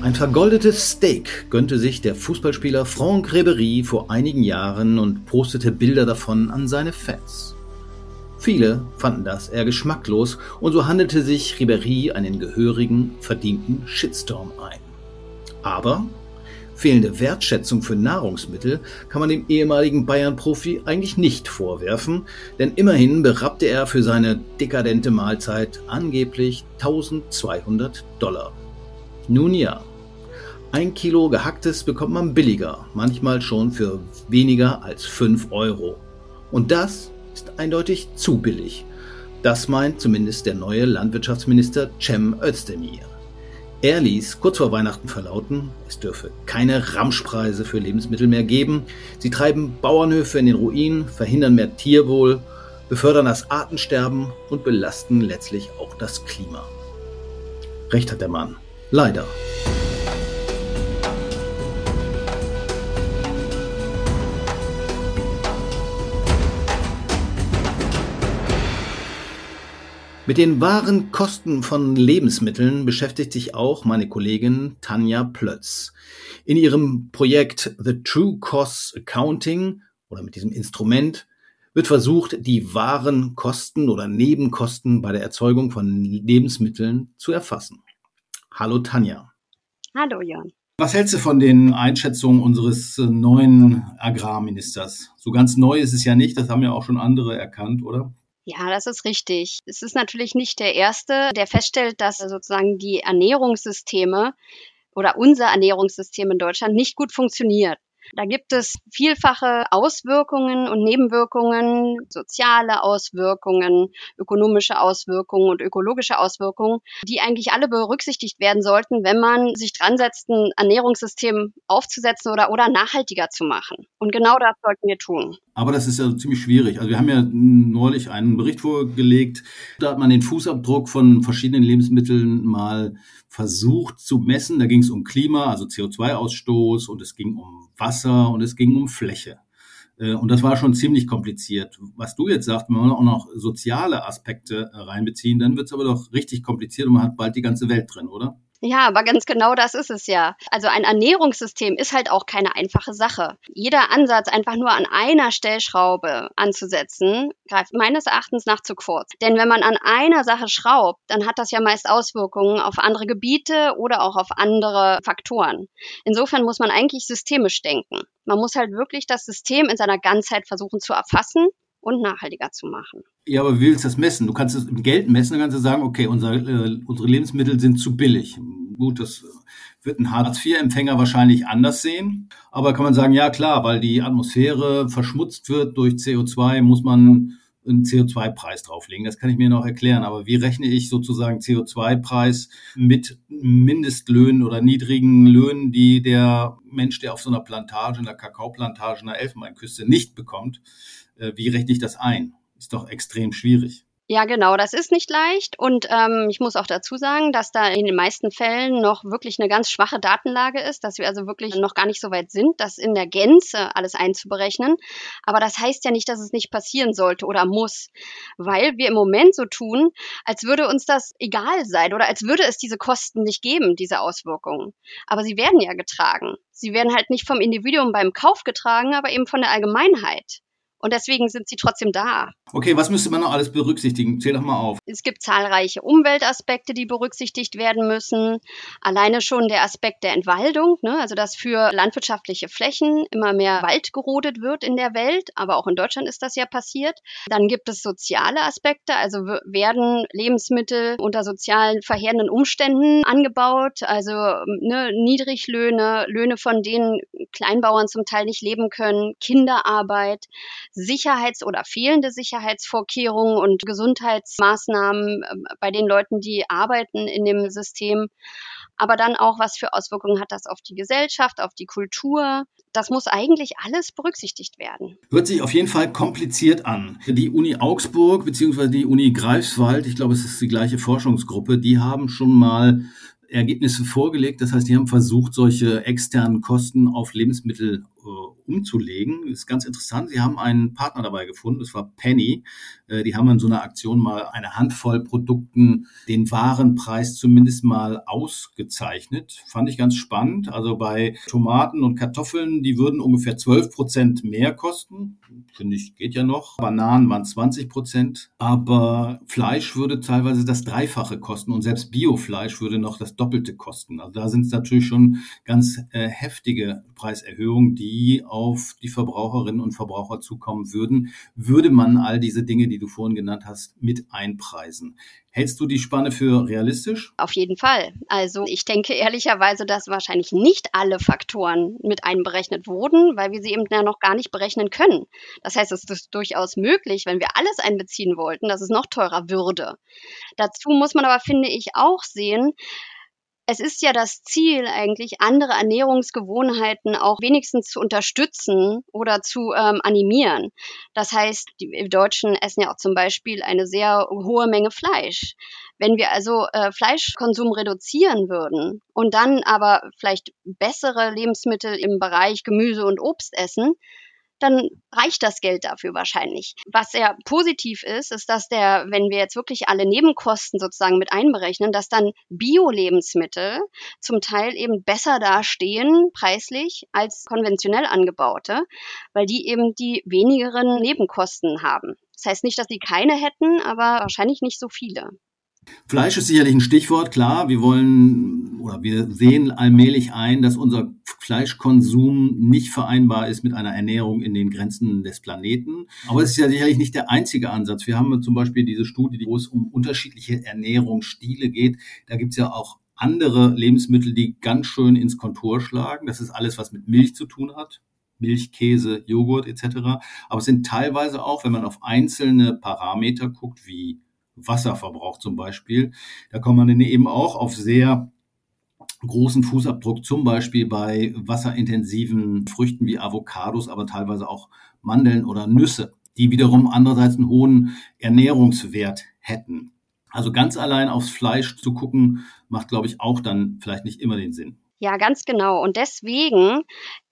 Ein vergoldetes Steak gönnte sich der Fußballspieler Franck Ribéry vor einigen Jahren und postete Bilder davon an seine Fans. Viele fanden das eher geschmacklos und so handelte sich Ribéry einen gehörigen, verdienten Shitstorm ein. Aber fehlende Wertschätzung für Nahrungsmittel kann man dem ehemaligen Bayern-Profi eigentlich nicht vorwerfen, denn immerhin berappte er für seine dekadente Mahlzeit angeblich 1200 Dollar. Nun ja, ein Kilo Gehacktes bekommt man billiger, manchmal schon für weniger als 5 Euro. Und das ist eindeutig zu billig. Das meint zumindest der neue Landwirtschaftsminister Cem Özdemir. Er ließ kurz vor Weihnachten verlauten, es dürfe keine Ramschpreise für Lebensmittel mehr geben. Sie treiben Bauernhöfe in den Ruin, verhindern mehr Tierwohl, befördern das Artensterben und belasten letztlich auch das Klima. Recht hat der Mann. Leider. Mit den wahren Kosten von Lebensmitteln beschäftigt sich auch meine Kollegin Tanja Plötz. In ihrem Projekt The True Costs Accounting oder mit diesem Instrument wird versucht, die wahren Kosten oder Nebenkosten bei der Erzeugung von Lebensmitteln zu erfassen. Hallo Tanja. Hallo Jan. Was hältst du von den Einschätzungen unseres neuen Agrarministers? So ganz neu ist es ja nicht, das haben ja auch schon andere erkannt, oder? Ja, das ist richtig. Es ist natürlich nicht der Erste, der feststellt, dass sozusagen die Ernährungssysteme oder unser Ernährungssystem in Deutschland nicht gut funktioniert. Da gibt es vielfache Auswirkungen und Nebenwirkungen, soziale Auswirkungen, ökonomische Auswirkungen und ökologische Auswirkungen, die eigentlich alle berücksichtigt werden sollten, wenn man sich dran setzt, ein Ernährungssystem aufzusetzen oder, oder nachhaltiger zu machen. Und genau das sollten wir tun. Aber das ist ja ziemlich schwierig. Also wir haben ja neulich einen Bericht vorgelegt, da hat man den Fußabdruck von verschiedenen Lebensmitteln mal versucht zu messen. Da ging es um Klima, also CO2-Ausstoß und es ging um Wasser und es ging um Fläche. Äh, und das war schon ziemlich kompliziert. Was du jetzt sagst, wenn wir auch noch soziale Aspekte reinbeziehen, dann wird es aber doch richtig kompliziert und man hat bald die ganze Welt drin, oder? Ja, aber ganz genau das ist es ja. Also ein Ernährungssystem ist halt auch keine einfache Sache. Jeder Ansatz, einfach nur an einer Stellschraube anzusetzen, greift meines Erachtens nach zu kurz. Denn wenn man an einer Sache schraubt, dann hat das ja meist Auswirkungen auf andere Gebiete oder auch auf andere Faktoren. Insofern muss man eigentlich systemisch denken. Man muss halt wirklich das System in seiner Ganzheit versuchen zu erfassen und nachhaltiger zu machen. Ja, aber wie willst du das messen? Du kannst es im Geld messen, dann kannst du sagen, okay, unser, äh, unsere Lebensmittel sind zu billig. Gut, das wird ein Hartz-IV-Empfänger wahrscheinlich anders sehen. Aber kann man sagen, ja klar, weil die Atmosphäre verschmutzt wird durch CO2, muss man einen CO2-Preis drauflegen. Das kann ich mir noch erklären. Aber wie rechne ich sozusagen CO2-Preis mit Mindestlöhnen oder niedrigen Löhnen, die der Mensch, der auf so einer Plantage, einer Kakaoplantage, einer Elfenbeinküste nicht bekommt? Äh, wie rechne ich das ein? Ist doch extrem schwierig. Ja, genau, das ist nicht leicht. Und ähm, ich muss auch dazu sagen, dass da in den meisten Fällen noch wirklich eine ganz schwache Datenlage ist, dass wir also wirklich noch gar nicht so weit sind, das in der Gänze alles einzuberechnen. Aber das heißt ja nicht, dass es nicht passieren sollte oder muss, weil wir im Moment so tun, als würde uns das egal sein oder als würde es diese Kosten nicht geben, diese Auswirkungen. Aber sie werden ja getragen. Sie werden halt nicht vom Individuum beim Kauf getragen, aber eben von der Allgemeinheit. Und deswegen sind sie trotzdem da. Okay, was müsste man noch alles berücksichtigen? Zähl doch mal auf. Es gibt zahlreiche Umweltaspekte, die berücksichtigt werden müssen. Alleine schon der Aspekt der Entwaldung, ne? also dass für landwirtschaftliche Flächen immer mehr Wald gerodet wird in der Welt, aber auch in Deutschland ist das ja passiert. Dann gibt es soziale Aspekte, also werden Lebensmittel unter sozialen verheerenden Umständen angebaut, also ne, Niedriglöhne, Löhne, von denen Kleinbauern zum Teil nicht leben können, Kinderarbeit. Sicherheits- oder fehlende Sicherheitsvorkehrungen und Gesundheitsmaßnahmen ähm, bei den Leuten, die arbeiten in dem System. Aber dann auch, was für Auswirkungen hat das auf die Gesellschaft, auf die Kultur? Das muss eigentlich alles berücksichtigt werden. Hört sich auf jeden Fall kompliziert an. Die Uni Augsburg bzw. die Uni Greifswald, ich glaube, es ist die gleiche Forschungsgruppe, die haben schon mal Ergebnisse vorgelegt. Das heißt, die haben versucht, solche externen Kosten auf Lebensmittel umzulegen. Das ist ganz interessant. Sie haben einen Partner dabei gefunden, das war Penny. Äh, die haben in so einer Aktion mal eine Handvoll Produkten den Warenpreis zumindest mal ausgezeichnet. Fand ich ganz spannend. Also bei Tomaten und Kartoffeln, die würden ungefähr 12 Prozent mehr kosten. Finde ich, geht ja noch. Bananen waren 20 Prozent. Aber Fleisch würde teilweise das Dreifache kosten und selbst Biofleisch würde noch das Doppelte kosten. Also da sind es natürlich schon ganz äh, heftige Preiserhöhungen, die auf die Verbraucherinnen und Verbraucher zukommen würden, würde man all diese Dinge, die du vorhin genannt hast, mit einpreisen. Hältst du die Spanne für realistisch? Auf jeden Fall. Also ich denke ehrlicherweise, dass wahrscheinlich nicht alle Faktoren mit einberechnet wurden, weil wir sie eben noch gar nicht berechnen können. Das heißt, es ist durchaus möglich, wenn wir alles einbeziehen wollten, dass es noch teurer würde. Dazu muss man aber, finde ich, auch sehen, es ist ja das Ziel eigentlich, andere Ernährungsgewohnheiten auch wenigstens zu unterstützen oder zu ähm, animieren. Das heißt, die Deutschen essen ja auch zum Beispiel eine sehr hohe Menge Fleisch. Wenn wir also äh, Fleischkonsum reduzieren würden und dann aber vielleicht bessere Lebensmittel im Bereich Gemüse und Obst essen, dann reicht das Geld dafür wahrscheinlich. Was sehr positiv ist, ist, dass der, wenn wir jetzt wirklich alle Nebenkosten sozusagen mit einberechnen, dass dann Bio-Lebensmittel zum Teil eben besser dastehen preislich als konventionell angebaute, weil die eben die wenigeren Nebenkosten haben. Das heißt nicht, dass die keine hätten, aber wahrscheinlich nicht so viele. Fleisch ist sicherlich ein Stichwort, klar. Wir wollen oder wir sehen allmählich ein, dass unser Fleischkonsum nicht vereinbar ist mit einer Ernährung in den Grenzen des Planeten. Aber es ist ja sicherlich nicht der einzige Ansatz. Wir haben zum Beispiel diese Studie, wo es um unterschiedliche Ernährungsstile geht. Da gibt es ja auch andere Lebensmittel, die ganz schön ins Kontur schlagen. Das ist alles, was mit Milch zu tun hat. Milch, Käse, Joghurt etc. Aber es sind teilweise auch, wenn man auf einzelne Parameter guckt, wie Wasserverbrauch zum Beispiel. Da kommt man dann eben auch auf sehr großen Fußabdruck, zum Beispiel bei wasserintensiven Früchten wie Avocados, aber teilweise auch Mandeln oder Nüsse, die wiederum andererseits einen hohen Ernährungswert hätten. Also ganz allein aufs Fleisch zu gucken, macht, glaube ich, auch dann vielleicht nicht immer den Sinn. Ja, ganz genau. Und deswegen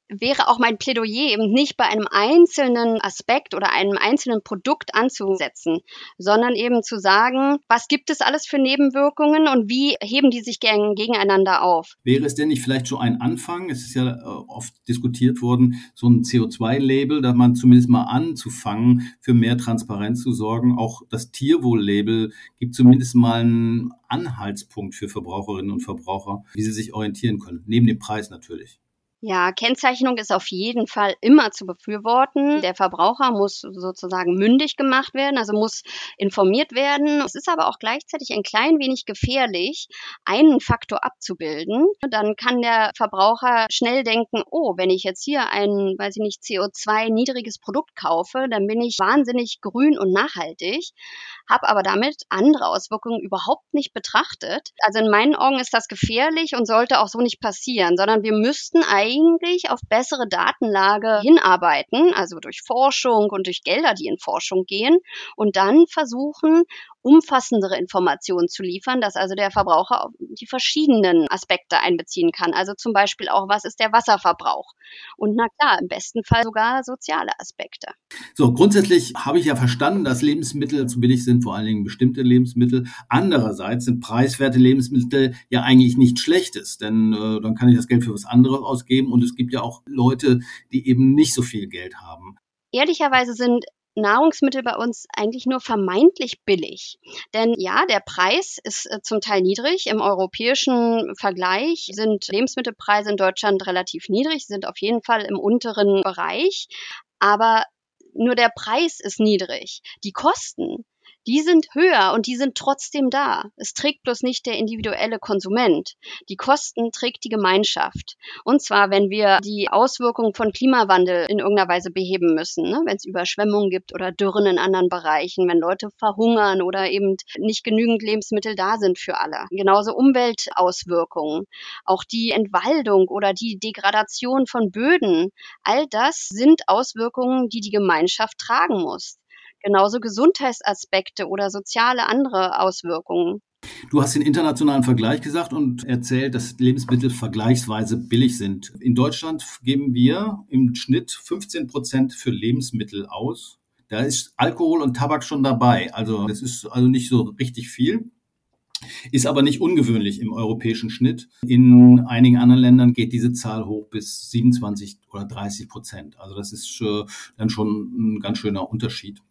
wäre auch mein Plädoyer eben nicht bei einem einzelnen Aspekt oder einem einzelnen Produkt anzusetzen, sondern eben zu sagen, was gibt es alles für Nebenwirkungen und wie heben die sich gegeneinander auf? Wäre es denn nicht vielleicht so ein Anfang? Es ist ja äh, oft diskutiert worden, so ein CO2-Label, da man zumindest mal anzufangen, für mehr Transparenz zu sorgen. Auch das Tierwohl-Label gibt zumindest mal einen Anhaltspunkt für Verbraucherinnen und Verbraucher, wie sie sich orientieren können, neben dem Preis natürlich. Ja, Kennzeichnung ist auf jeden Fall immer zu befürworten. Der Verbraucher muss sozusagen mündig gemacht werden, also muss informiert werden. Es ist aber auch gleichzeitig ein klein wenig gefährlich, einen Faktor abzubilden. Dann kann der Verbraucher schnell denken, oh, wenn ich jetzt hier ein, weiß ich nicht, CO2-niedriges Produkt kaufe, dann bin ich wahnsinnig grün und nachhaltig, habe aber damit andere Auswirkungen überhaupt nicht betrachtet. Also in meinen Augen ist das gefährlich und sollte auch so nicht passieren, sondern wir müssten eigentlich eigentlich auf bessere Datenlage hinarbeiten, also durch Forschung und durch Gelder, die in Forschung gehen und dann versuchen, umfassendere Informationen zu liefern, dass also der Verbraucher die verschiedenen Aspekte einbeziehen kann. Also zum Beispiel auch, was ist der Wasserverbrauch? Und na klar, im besten Fall sogar soziale Aspekte. So, grundsätzlich habe ich ja verstanden, dass Lebensmittel zu billig sind, vor allen Dingen bestimmte Lebensmittel. Andererseits sind preiswerte Lebensmittel ja eigentlich nichts Schlechtes, denn äh, dann kann ich das Geld für was anderes ausgeben und es gibt ja auch Leute, die eben nicht so viel Geld haben. Ehrlicherweise sind Nahrungsmittel bei uns eigentlich nur vermeintlich billig. Denn ja, der Preis ist äh, zum Teil niedrig. Im europäischen Vergleich sind Lebensmittelpreise in Deutschland relativ niedrig, sind auf jeden Fall im unteren Bereich. Aber nur der Preis ist niedrig. Die Kosten, die sind höher und die sind trotzdem da. Es trägt bloß nicht der individuelle Konsument. Die Kosten trägt die Gemeinschaft. Und zwar, wenn wir die Auswirkungen von Klimawandel in irgendeiner Weise beheben müssen, ne? wenn es Überschwemmungen gibt oder Dürren in anderen Bereichen, wenn Leute verhungern oder eben nicht genügend Lebensmittel da sind für alle. Genauso Umweltauswirkungen, auch die Entwaldung oder die Degradation von Böden. All das sind Auswirkungen, die die Gemeinschaft tragen muss genauso Gesundheitsaspekte oder soziale andere Auswirkungen. Du hast den internationalen Vergleich gesagt und erzählt, dass Lebensmittel vergleichsweise billig sind. In Deutschland geben wir im Schnitt 15 Prozent für Lebensmittel aus. Da ist Alkohol und Tabak schon dabei. Also das ist also nicht so richtig viel. Ist aber nicht ungewöhnlich im europäischen Schnitt. In einigen anderen Ländern geht diese Zahl hoch bis 27 oder 30 Prozent. Also das ist äh, dann schon ein ganz schöner Unterschied.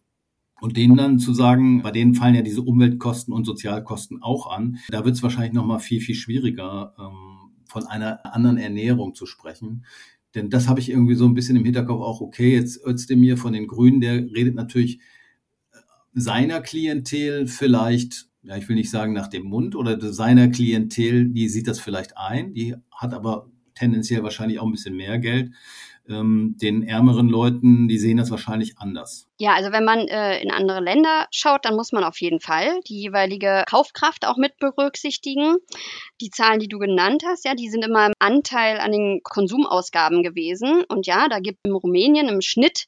Und denen dann zu sagen, bei denen fallen ja diese Umweltkosten und Sozialkosten auch an, da wird es wahrscheinlich noch mal viel, viel schwieriger, ähm, von einer anderen Ernährung zu sprechen. Denn das habe ich irgendwie so ein bisschen im Hinterkopf auch, okay, jetzt Özdemir von den Grünen, der redet natürlich äh, seiner Klientel vielleicht, ja, ich will nicht sagen nach dem Mund oder seiner Klientel, die sieht das vielleicht ein, die hat aber tendenziell wahrscheinlich auch ein bisschen mehr Geld. Ähm, den ärmeren Leuten, die sehen das wahrscheinlich anders. Ja, also wenn man äh, in andere Länder schaut, dann muss man auf jeden Fall die jeweilige Kaufkraft auch mit berücksichtigen. Die Zahlen, die du genannt hast, ja, die sind immer im Anteil an den Konsumausgaben gewesen. Und ja, da gibt in Rumänien im Schnitt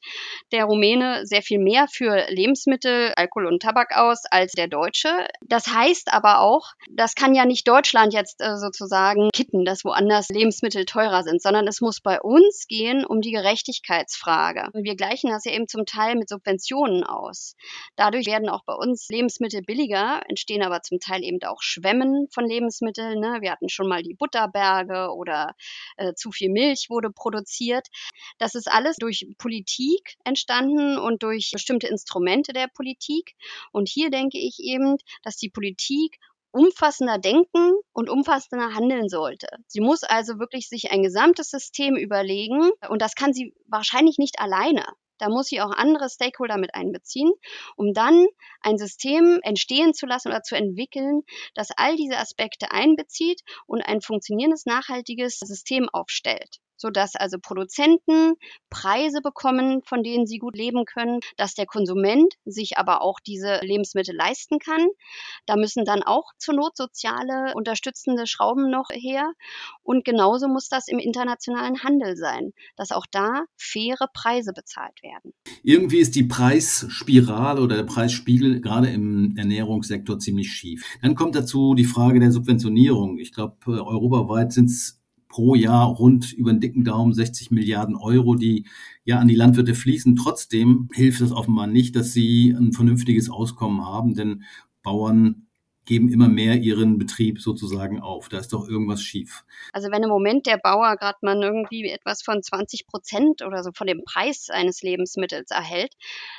der Rumäne sehr viel mehr für Lebensmittel, Alkohol und Tabak aus als der Deutsche. Das heißt aber auch, das kann ja nicht Deutschland jetzt äh, sozusagen kitten, dass woanders Lebensmittel teurer sind, sondern es muss bei uns gehen um die Gerechtigkeitsfrage. Wir gleichen das ja eben zum Teil mit Subventionen aus. Dadurch werden auch bei uns Lebensmittel billiger, entstehen aber zum Teil eben auch Schwämmen von Lebensmitteln. Ne? Wir hatten schon mal die Butterberge oder äh, zu viel Milch wurde produziert. Das ist alles durch Politik entstanden und durch bestimmte Instrumente der Politik. Und hier denke ich eben, dass die Politik umfassender denken und umfassender handeln sollte. Sie muss also wirklich sich ein gesamtes System überlegen und das kann sie wahrscheinlich nicht alleine. Da muss sie auch andere Stakeholder mit einbeziehen, um dann ein System entstehen zu lassen oder zu entwickeln, das all diese Aspekte einbezieht und ein funktionierendes, nachhaltiges System aufstellt sodass also Produzenten Preise bekommen, von denen sie gut leben können, dass der Konsument sich aber auch diese Lebensmittel leisten kann. Da müssen dann auch zur Not soziale unterstützende Schrauben noch her. Und genauso muss das im internationalen Handel sein, dass auch da faire Preise bezahlt werden. Irgendwie ist die Preisspirale oder der Preisspiegel gerade im Ernährungssektor ziemlich schief. Dann kommt dazu die Frage der Subventionierung. Ich glaube, europaweit sind es pro Jahr rund über den dicken Daumen 60 Milliarden Euro, die ja an die Landwirte fließen. Trotzdem hilft es offenbar nicht, dass sie ein vernünftiges Auskommen haben, denn Bauern geben immer mehr ihren Betrieb sozusagen auf. Da ist doch irgendwas schief. Also wenn im Moment der Bauer gerade mal irgendwie etwas von 20 Prozent oder so von dem Preis eines Lebensmittels erhält,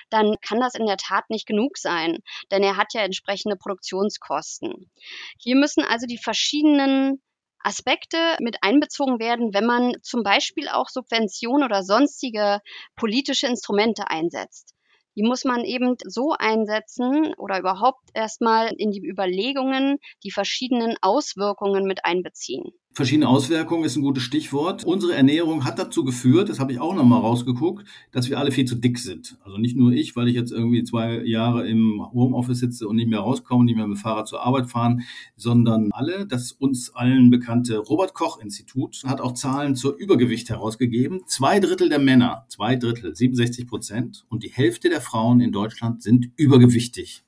dann kann das in der Tat nicht genug sein, denn er hat ja entsprechende Produktionskosten. Hier müssen also die verschiedenen Aspekte mit einbezogen werden, wenn man zum Beispiel auch Subventionen oder sonstige politische Instrumente einsetzt. Die muss man eben so einsetzen oder überhaupt erstmal in die Überlegungen die verschiedenen Auswirkungen mit einbeziehen. Verschiedene Auswirkungen ist ein gutes Stichwort. Unsere Ernährung hat dazu geführt, das habe ich auch nochmal rausgeguckt, dass wir alle viel zu dick sind. Also nicht nur ich, weil ich jetzt irgendwie zwei Jahre im Homeoffice sitze und nicht mehr rauskomme, nicht mehr mit dem Fahrrad zur Arbeit fahren, sondern alle. Das uns allen bekannte Robert Koch Institut hat auch Zahlen zur Übergewicht herausgegeben. Zwei Drittel der Männer, zwei Drittel, 67 Prozent und die Hälfte der Frauen in Deutschland sind übergewichtig.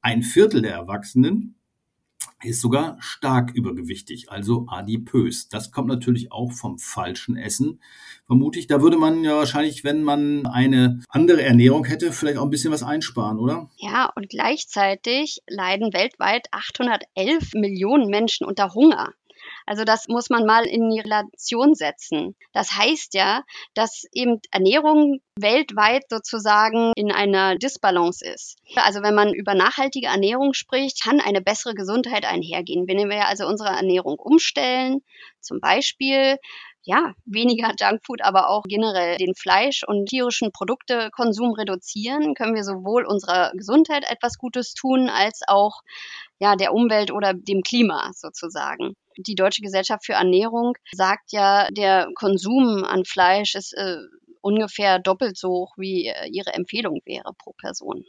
Ein Viertel der Erwachsenen ist sogar stark übergewichtig, also adipös. Das kommt natürlich auch vom falschen Essen, vermute ich. Da würde man ja wahrscheinlich, wenn man eine andere Ernährung hätte, vielleicht auch ein bisschen was einsparen, oder? Ja, und gleichzeitig leiden weltweit 811 Millionen Menschen unter Hunger. Also das muss man mal in die Relation setzen. Das heißt ja, dass eben Ernährung weltweit sozusagen in einer Disbalance ist. Also wenn man über nachhaltige Ernährung spricht, kann eine bessere Gesundheit einhergehen. Wenn wir also unsere Ernährung umstellen, zum Beispiel ja, weniger Junkfood, aber auch generell den Fleisch- und tierischen Produktekonsum reduzieren, können wir sowohl unserer Gesundheit etwas Gutes tun, als auch ja, der Umwelt oder dem Klima sozusagen. Die Deutsche Gesellschaft für Ernährung sagt ja, der Konsum an Fleisch ist äh, ungefähr doppelt so hoch, wie äh, ihre Empfehlung wäre pro Person.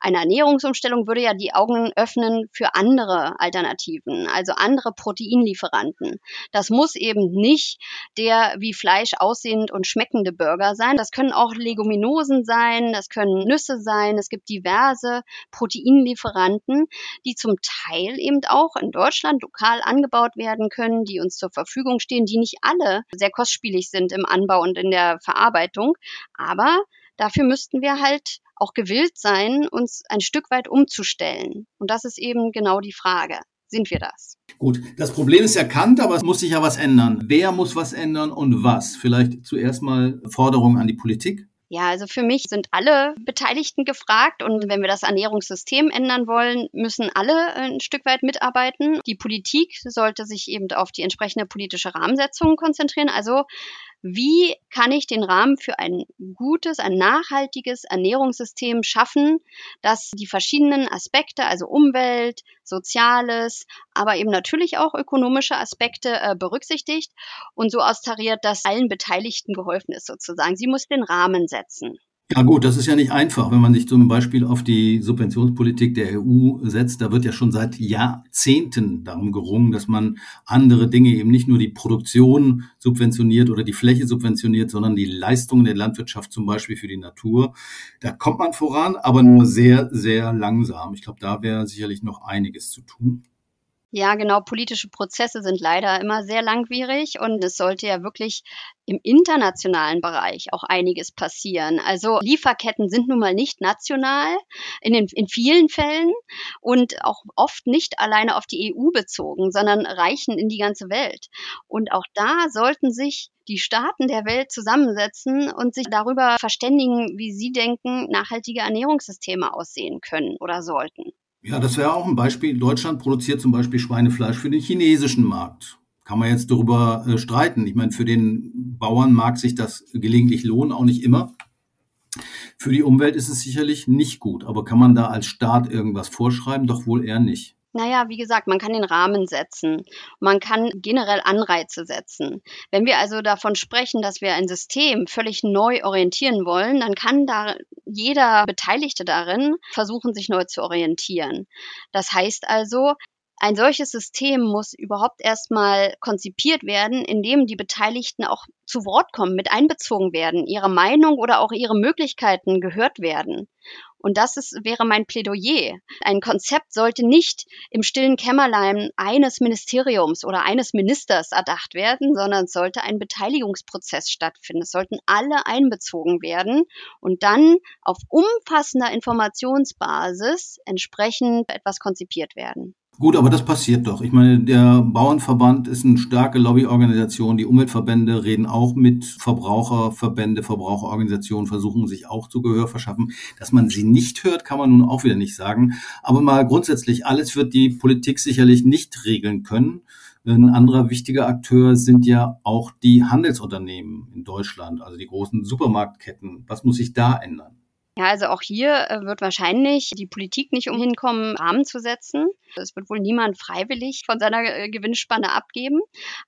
Eine Ernährungsumstellung würde ja die Augen öffnen für andere Alternativen, also andere Proteinlieferanten. Das muss eben nicht der wie Fleisch aussehend und schmeckende Burger sein. Das können auch Leguminosen sein, das können Nüsse sein. Es gibt diverse Proteinlieferanten, die zum Teil eben auch in Deutschland lokal angebaut werden können, die uns zur Verfügung stehen, die nicht alle sehr kostspielig sind im Anbau und in der Verarbeitung. Aber dafür müssten wir halt auch gewillt sein, uns ein Stück weit umzustellen. Und das ist eben genau die Frage. Sind wir das? Gut, das Problem ist erkannt, aber es muss sich ja was ändern. Wer muss was ändern und was? Vielleicht zuerst mal Forderungen an die Politik. Ja, also für mich sind alle Beteiligten gefragt und wenn wir das Ernährungssystem ändern wollen, müssen alle ein Stück weit mitarbeiten. Die Politik sollte sich eben auf die entsprechende politische Rahmensetzung konzentrieren. Also wie kann ich den Rahmen für ein gutes, ein nachhaltiges Ernährungssystem schaffen, das die verschiedenen Aspekte, also Umwelt, Soziales, aber eben natürlich auch ökonomische Aspekte äh, berücksichtigt und so austariert, dass allen Beteiligten geholfen ist sozusagen. Sie muss den Rahmen setzen. Ja gut, das ist ja nicht einfach, wenn man sich zum Beispiel auf die Subventionspolitik der EU setzt. Da wird ja schon seit Jahrzehnten darum gerungen, dass man andere Dinge, eben nicht nur die Produktion subventioniert oder die Fläche subventioniert, sondern die Leistungen der Landwirtschaft zum Beispiel für die Natur. Da kommt man voran, aber nur sehr, sehr langsam. Ich glaube, da wäre sicherlich noch einiges zu tun. Ja, genau. Politische Prozesse sind leider immer sehr langwierig und es sollte ja wirklich im internationalen Bereich auch einiges passieren. Also Lieferketten sind nun mal nicht national in, den, in vielen Fällen und auch oft nicht alleine auf die EU bezogen, sondern reichen in die ganze Welt. Und auch da sollten sich die Staaten der Welt zusammensetzen und sich darüber verständigen, wie sie denken, nachhaltige Ernährungssysteme aussehen können oder sollten. Ja, das wäre auch ein Beispiel. Deutschland produziert zum Beispiel Schweinefleisch für den chinesischen Markt. Kann man jetzt darüber äh, streiten. Ich meine, für den Bauern mag sich das gelegentlich lohnen, auch nicht immer. Für die Umwelt ist es sicherlich nicht gut. Aber kann man da als Staat irgendwas vorschreiben? Doch wohl eher nicht. Naja, wie gesagt, man kann den Rahmen setzen. Man kann generell Anreize setzen. Wenn wir also davon sprechen, dass wir ein System völlig neu orientieren wollen, dann kann da jeder Beteiligte darin versuchen, sich neu zu orientieren. Das heißt also, ein solches System muss überhaupt erstmal konzipiert werden, indem die Beteiligten auch zu Wort kommen, mit einbezogen werden, ihre Meinung oder auch ihre Möglichkeiten gehört werden. Und das ist, wäre mein Plädoyer. Ein Konzept sollte nicht im stillen Kämmerlein eines Ministeriums oder eines Ministers erdacht werden, sondern es sollte ein Beteiligungsprozess stattfinden. Es sollten alle einbezogen werden und dann auf umfassender Informationsbasis entsprechend etwas konzipiert werden. Gut, aber das passiert doch. Ich meine, der Bauernverband ist eine starke Lobbyorganisation. Die Umweltverbände reden auch mit Verbraucherverbände, Verbraucherorganisationen, versuchen sich auch zu Gehör verschaffen. Dass man sie nicht hört, kann man nun auch wieder nicht sagen. Aber mal grundsätzlich, alles wird die Politik sicherlich nicht regeln können. Ein anderer wichtiger Akteur sind ja auch die Handelsunternehmen in Deutschland, also die großen Supermarktketten. Was muss sich da ändern? Ja, also auch hier äh, wird wahrscheinlich die Politik nicht umhin kommen, Rahmen zu setzen. Es wird wohl niemand freiwillig von seiner äh, Gewinnspanne abgeben.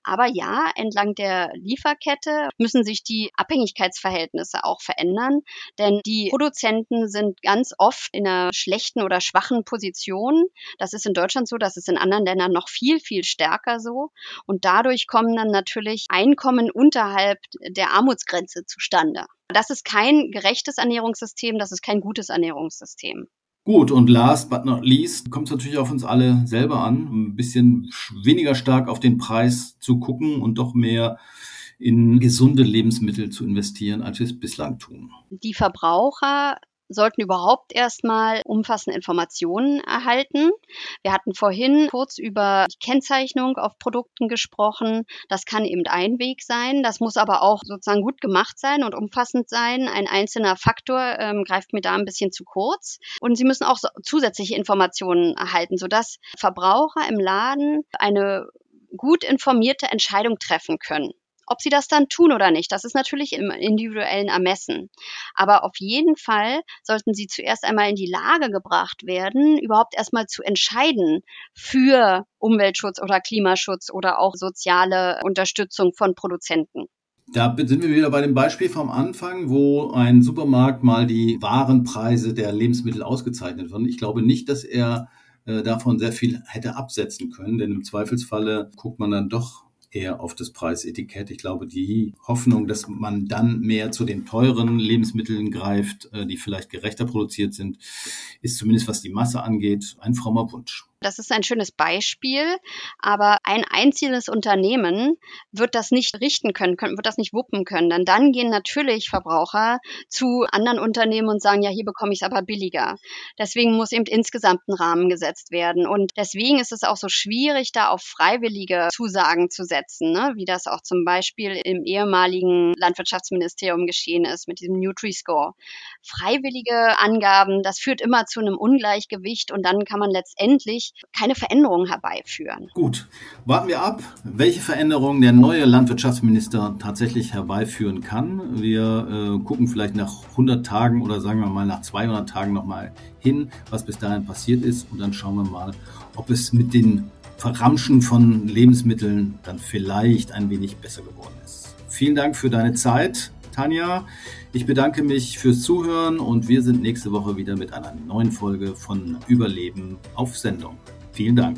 Aber ja, entlang der Lieferkette müssen sich die Abhängigkeitsverhältnisse auch verändern. Denn die Produzenten sind ganz oft in einer schlechten oder schwachen Position. Das ist in Deutschland so, das ist in anderen Ländern noch viel, viel stärker so. Und dadurch kommen dann natürlich Einkommen unterhalb der Armutsgrenze zustande. Das ist kein gerechtes Ernährungssystem, das ist kein gutes Ernährungssystem. Gut, und last but not least kommt es natürlich auf uns alle selber an, ein bisschen weniger stark auf den Preis zu gucken und doch mehr in gesunde Lebensmittel zu investieren, als wir es bislang tun. Die Verbraucher sollten überhaupt erstmal umfassende Informationen erhalten. Wir hatten vorhin kurz über die Kennzeichnung auf Produkten gesprochen. Das kann eben ein Weg sein. Das muss aber auch sozusagen gut gemacht sein und umfassend sein. Ein einzelner Faktor ähm, greift mir da ein bisschen zu kurz. Und Sie müssen auch so zusätzliche Informationen erhalten, sodass Verbraucher im Laden eine gut informierte Entscheidung treffen können. Ob sie das dann tun oder nicht, das ist natürlich im individuellen Ermessen. Aber auf jeden Fall sollten sie zuerst einmal in die Lage gebracht werden, überhaupt erstmal zu entscheiden für Umweltschutz oder Klimaschutz oder auch soziale Unterstützung von Produzenten. Da sind wir wieder bei dem Beispiel vom Anfang, wo ein Supermarkt mal die Warenpreise der Lebensmittel ausgezeichnet wird. Ich glaube nicht, dass er äh, davon sehr viel hätte absetzen können, denn im Zweifelsfalle guckt man dann doch eher auf das Preisetikett. Ich glaube, die Hoffnung, dass man dann mehr zu den teuren Lebensmitteln greift, äh, die vielleicht gerechter produziert sind, ist zumindest was die Masse angeht, ein frommer Wunsch. Das ist ein schönes Beispiel, aber ein einziges Unternehmen wird das nicht richten können, wird das nicht wuppen können. Denn dann gehen natürlich Verbraucher zu anderen Unternehmen und sagen, ja, hier bekomme ich es aber billiger. Deswegen muss eben insgesamt ein Rahmen gesetzt werden. Und deswegen ist es auch so schwierig, da auf freiwillige Zusagen zu setzen, ne? wie das auch zum Beispiel im ehemaligen Landwirtschaftsministerium geschehen ist mit diesem Nutri-Score. Freiwillige Angaben, das führt immer zu einem Ungleichgewicht und dann kann man letztendlich keine Veränderungen herbeiführen. Gut, warten wir ab, welche Veränderungen der neue Landwirtschaftsminister tatsächlich herbeiführen kann. Wir äh, gucken vielleicht nach 100 Tagen oder sagen wir mal nach 200 Tagen nochmal hin, was bis dahin passiert ist und dann schauen wir mal, ob es mit den Verramschen von Lebensmitteln dann vielleicht ein wenig besser geworden ist. Vielen Dank für deine Zeit. Tanja. Ich bedanke mich fürs Zuhören und wir sind nächste Woche wieder mit einer neuen Folge von Überleben auf Sendung. Vielen Dank.